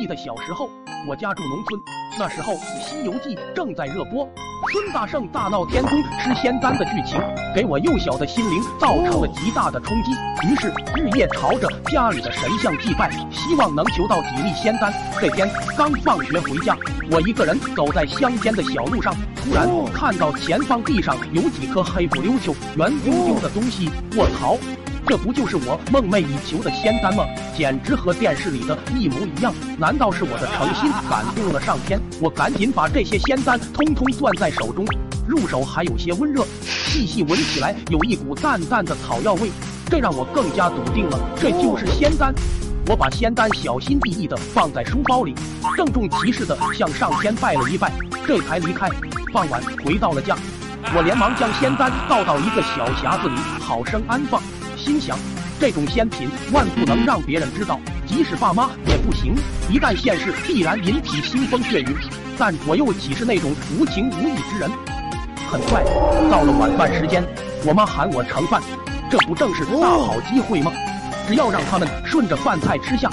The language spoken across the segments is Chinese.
记得小时候，我家住农村，那时候《西游记》正在热播，孙大圣大闹天宫吃仙丹的剧情，给我幼小的心灵造成了极大的冲击。于是日夜朝着家里的神像祭拜，希望能求到几粒仙丹。这天刚放学回家，我一个人走在乡间的小路上，突然看到前方地上有几颗黑不溜秋、圆溜溜的东西，卧槽！这不就是我梦寐以求的仙丹吗？简直和电视里的一模一样！难道是我的诚心感动了上天？我赶紧把这些仙丹通通攥在手中，入手还有些温热，细细闻起来有一股淡淡的草药味，这让我更加笃定了，这就是仙丹。我把仙丹小心翼翼地放在书包里，郑重其事地向上天拜了一拜，这才离开。傍晚回到了家，我连忙将仙丹倒到一个小匣子里，好生安放。心想，这种仙品万不能让别人知道，即使爸妈也不行。一旦现世，必然引起腥风血雨。但我又岂是那种无情无义之人？很快到了晚饭时间，我妈喊我盛饭，这不正是大好机会吗？只要让他们顺着饭菜吃下，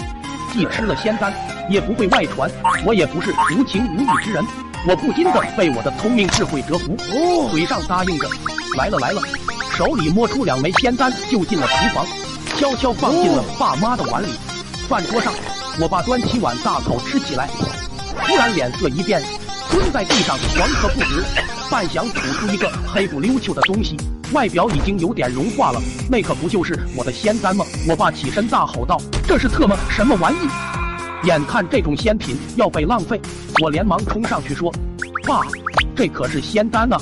既吃了仙丹，也不会外传。我也不是无情无义之人，我不禁的被我的聪明智慧折服，嘴上答应着，来了来了。手里摸出两枚仙丹，就进了厨房，悄悄放进了爸妈的碗里。饭桌上，我爸端起碗大口吃起来，突然脸色一变，蹲在地上狂喝不止，半晌吐出一个黑不溜秋的东西，外表已经有点融化了。那可不就是我的仙丹吗？我爸起身大吼道：“这是特么什么玩意？眼看这种仙品要被浪费，我连忙冲上去说：爸，这可是仙丹啊！”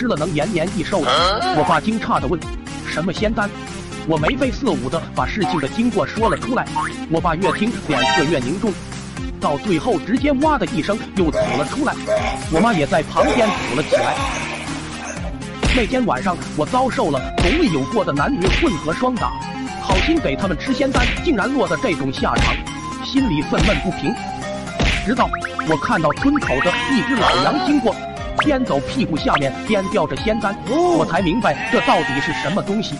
吃了能延年益寿，我爸惊诧地问：“什么仙丹？”我眉飞色舞地把事情的经过说了出来。我爸越听脸色越凝重，到最后直接哇的一声又吐了出来。我妈也在旁边吐了起来。那天晚上我遭受了从未有过的男女混合双打，好心给他们吃仙丹，竟然落得这种下场，心里愤懑不平。直到我看到村口的一只老羊经过。边走屁股下面边吊着仙丹，我才明白这到底是什么东西。